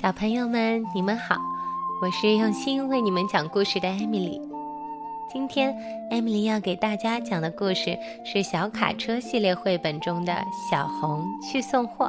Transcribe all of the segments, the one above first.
小朋友们，你们好，我是用心为你们讲故事的艾米丽。今天，艾米丽要给大家讲的故事是《小卡车》系列绘本中的《小红去送货》。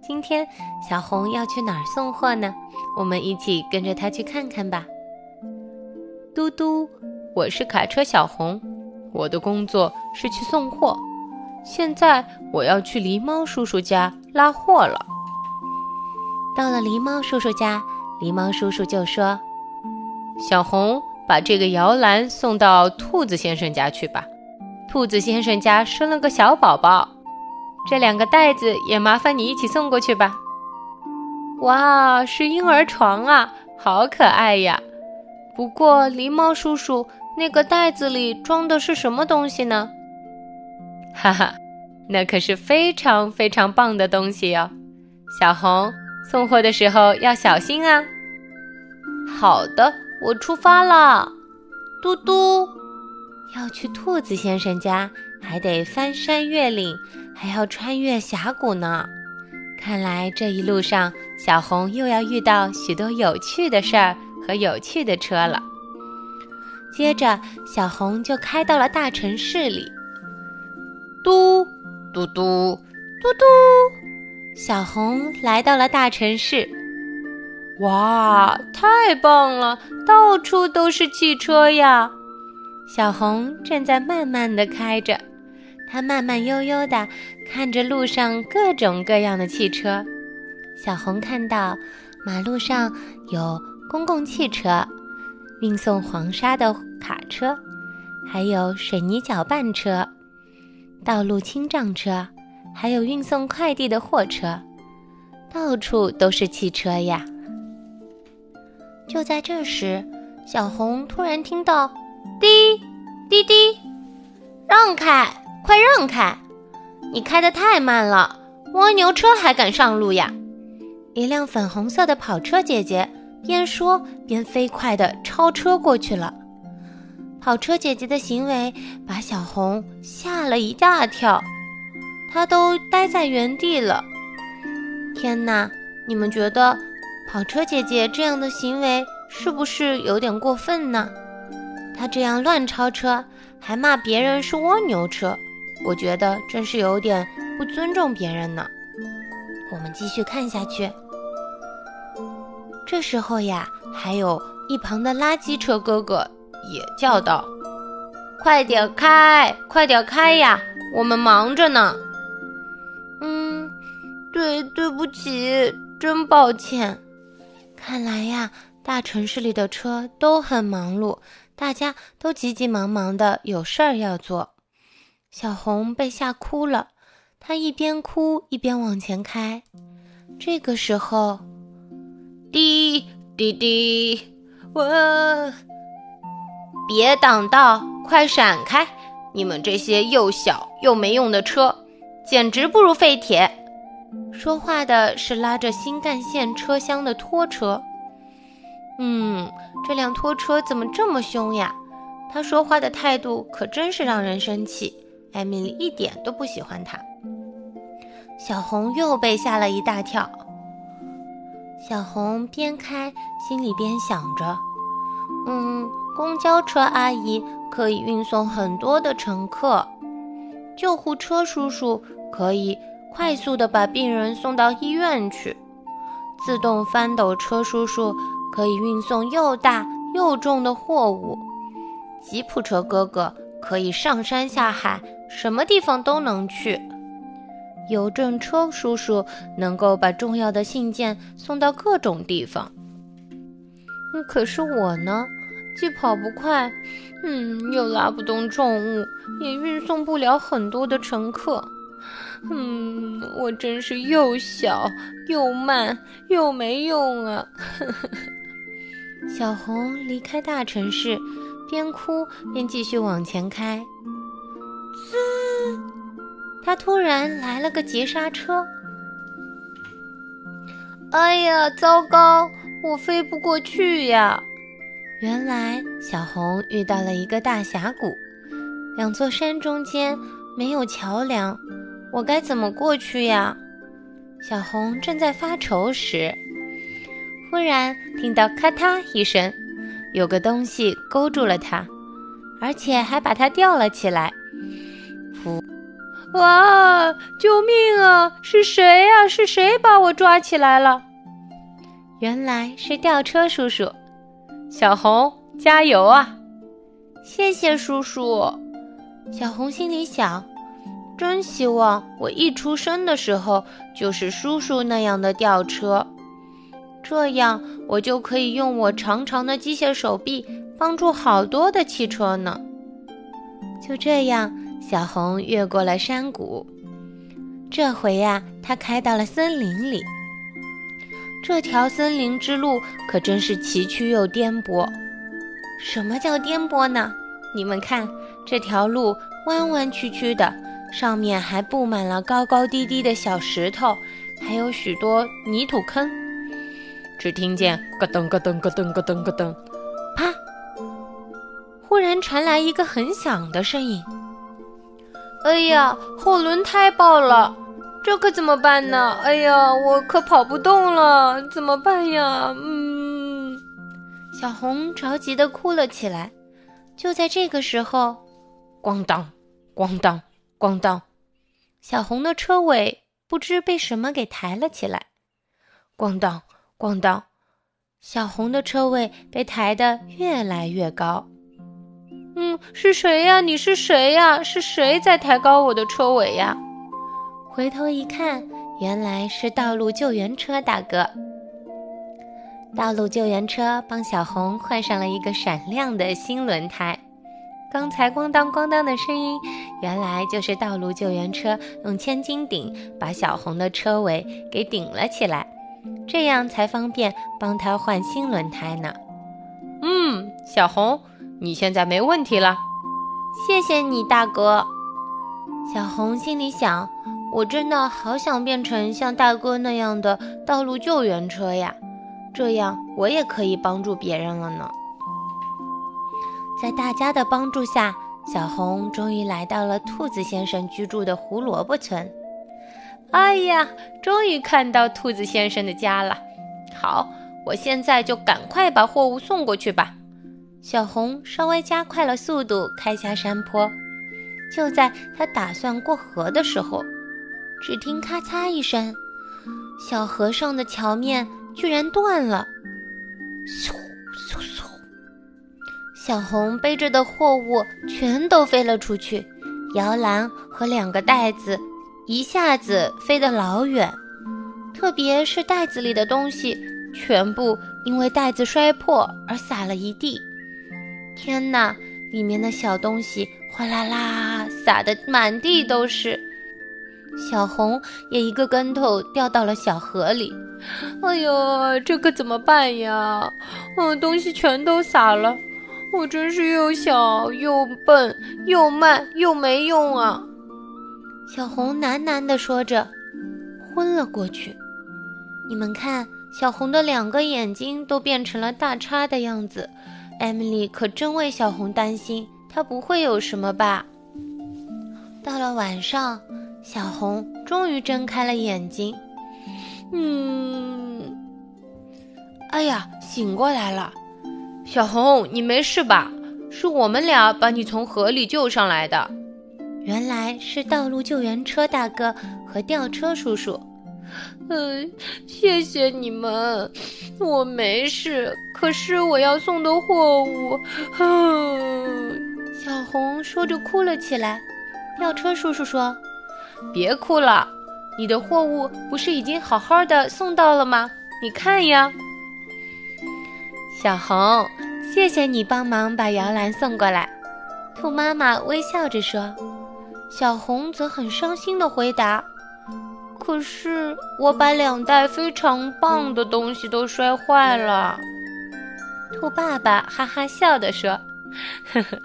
今天，小红要去哪儿送货呢？我们一起跟着他去看看吧。嘟嘟，我是卡车小红，我的工作是去送货。现在我要去狸猫叔叔家拉货了。到了狸猫叔叔家，狸猫叔叔就说：“小红，把这个摇篮送到兔子先生家去吧。兔子先生家生了个小宝宝，这两个袋子也麻烦你一起送过去吧。”哇，是婴儿床啊，好可爱呀！不过，狸猫叔叔，那个袋子里装的是什么东西呢？哈哈，那可是非常非常棒的东西哟，小红。送货的时候要小心啊！好的，我出发了。嘟嘟，要去兔子先生家，还得翻山越岭，还要穿越峡谷呢。看来这一路上，小红又要遇到许多有趣的事儿和有趣的车了。接着，小红就开到了大城市里。嘟嘟嘟嘟嘟。小红来到了大城市，哇，太棒了！到处都是汽车呀。小红正在慢慢的开着，她慢慢悠悠的看着路上各种各样的汽车。小红看到马路上有公共汽车、运送黄沙的卡车，还有水泥搅拌车、道路清障车。还有运送快递的货车，到处都是汽车呀。就在这时，小红突然听到“滴滴滴”，让开，快让开！你开的太慢了，蜗牛车还敢上路呀？一辆粉红色的跑车姐姐边说边飞快的超车过去了。跑车姐姐的行为把小红吓了一大跳。他都待在原地了。天哪，你们觉得跑车姐姐这样的行为是不是有点过分呢？她这样乱超车，还骂别人是蜗牛车，我觉得真是有点不尊重别人呢。我们继续看下去。这时候呀，还有一旁的垃圾车哥哥也叫道：“快点开，快点开呀，我们忙着呢。”对，对不起，真抱歉。看来呀，大城市里的车都很忙碌，大家都急急忙忙的，有事儿要做。小红被吓哭了，她一边哭一边往前开。这个时候，滴滴滴，我别挡道，快闪开！你们这些又小又没用的车，简直不如废铁。说话的是拉着新干线车厢的拖车。嗯，这辆拖车怎么这么凶呀？他说话的态度可真是让人生气。艾米丽一点都不喜欢他。小红又被吓了一大跳。小红边开心里边想着：“嗯，公交车阿姨可以运送很多的乘客，救护车叔叔可以。”快速地把病人送到医院去。自动翻斗车叔叔可以运送又大又重的货物。吉普车哥哥可以上山下海，什么地方都能去。邮政车叔叔能够把重要的信件送到各种地方。可是我呢，既跑不快，嗯，又拉不动重物，也运送不了很多的乘客。嗯，我真是又小又慢又没用啊！小红离开大城市，边哭边继续往前开。滋！他突然来了个急刹车。哎呀，糟糕！我飞不过去呀！原来小红遇到了一个大峡谷，两座山中间没有桥梁。我该怎么过去呀？小红正在发愁时，忽然听到咔嗒一声，有个东西勾住了它，而且还把它吊了起来。噗！哇！救命啊！是谁呀？是谁把我抓起来了？原来是吊车叔叔。小红，加油啊！谢谢叔叔。小红心里想：真希望我一出生的时候就是叔叔那样的吊车。这样，我就可以用我长长的机械手臂帮助好多的汽车呢。就这样，小红越过了山谷。这回呀，它开到了森林里。这条森林之路可真是崎岖又颠簸。什么叫颠簸呢？你们看，这条路弯弯曲曲的，上面还布满了高高低低的小石头，还有许多泥土坑。只听见咯噔咯噔咯噔咯噔咯噔，啪！忽然传来一个很响的声音。哎呀，后轮胎爆了，这可怎么办呢？哎呀，我可跑不动了，怎么办呀？嗯，小红着急的哭了起来。就在这个时候，咣当，咣当，咣当，小红的车尾不知被什么给抬了起来，咣当。咣当，小红的车位被抬得越来越高。嗯，是谁呀？你是谁呀？是谁在抬高我的车尾呀？回头一看，原来是道路救援车大哥。道路救援车帮小红换上了一个闪亮的新轮胎。刚才咣当咣当的声音，原来就是道路救援车用千斤顶把小红的车尾给顶了起来。这样才方便帮她换新轮胎呢。嗯，小红，你现在没问题了。谢谢你，大哥。小红心里想：我真的好想变成像大哥那样的道路救援车呀，这样我也可以帮助别人了呢。在大家的帮助下，小红终于来到了兔子先生居住的胡萝卜村。哎呀，终于看到兔子先生的家了！好，我现在就赶快把货物送过去吧。小红稍微加快了速度，开下山坡。就在他打算过河的时候，只听咔嚓一声，小河上的桥面居然断了。嗖嗖嗖！小红背着的货物全都飞了出去，摇篮和两个袋子。一下子飞得老远，特别是袋子里的东西，全部因为袋子摔破而洒了一地。天哪，里面的小东西哗啦啦洒得满地都是。小红也一个跟头掉到了小河里。哎呦，这可怎么办呀？嗯，东西全都洒了，我真是又小又笨又慢又没用啊！小红喃喃地说着，昏了过去。你们看，小红的两个眼睛都变成了大叉的样子。艾米丽可真为小红担心，她不会有什么吧？到了晚上，小红终于睁开了眼睛。嗯，哎呀，醒过来了！小红，你没事吧？是我们俩把你从河里救上来的。原来是道路救援车大哥和吊车叔叔，嗯，谢谢你们，我没事。可是我要送的货物，嗯，小红说着哭了起来。吊车叔叔说：“别哭了，你的货物不是已经好好的送到了吗？你看呀。”小红，谢谢你帮忙把摇篮送过来。兔妈妈微笑着说。小红则很伤心地回答：“可是我把两袋非常棒的东西都摔坏了。”兔爸爸哈哈笑地说：“呵呵，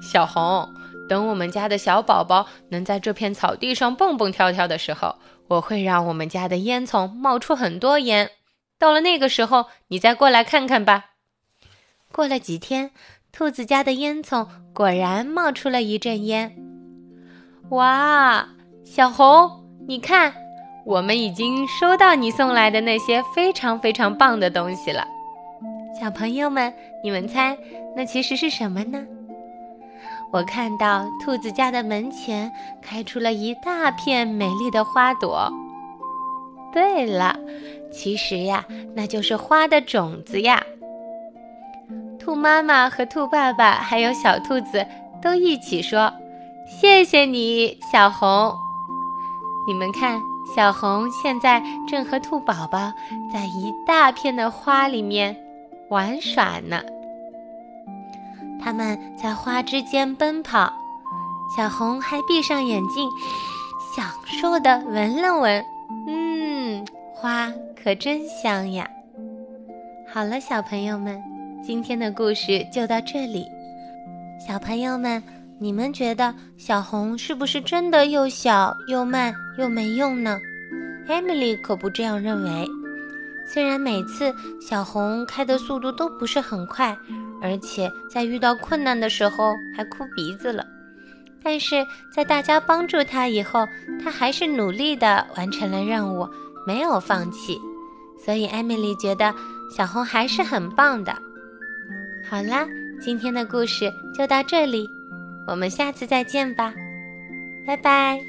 小红，等我们家的小宝宝能在这片草地上蹦蹦跳跳的时候，我会让我们家的烟囱冒出很多烟。到了那个时候，你再过来看看吧。”过了几天，兔子家的烟囱果然冒出了一阵烟。哇，小红，你看，我们已经收到你送来的那些非常非常棒的东西了。小朋友们，你们猜，那其实是什么呢？我看到兔子家的门前开出了一大片美丽的花朵。对了，其实呀，那就是花的种子呀。兔妈妈和兔爸爸还有小兔子都一起说：“谢谢你，小红。”你们看，小红现在正和兔宝宝在一大片的花里面玩耍呢。他们在花之间奔跑，小红还闭上眼睛，享受的闻了闻，嗯，花可真香呀！好了，小朋友们，今天的故事就到这里。小朋友们，你们觉得小红是不是真的又小又慢又没用呢？Emily 可不这样认为。虽然每次小红开的速度都不是很快。而且在遇到困难的时候还哭鼻子了，但是在大家帮助他以后，他还是努力的完成了任务，没有放弃。所以艾米丽觉得小红还是很棒的。好啦，今天的故事就到这里，我们下次再见吧，拜拜。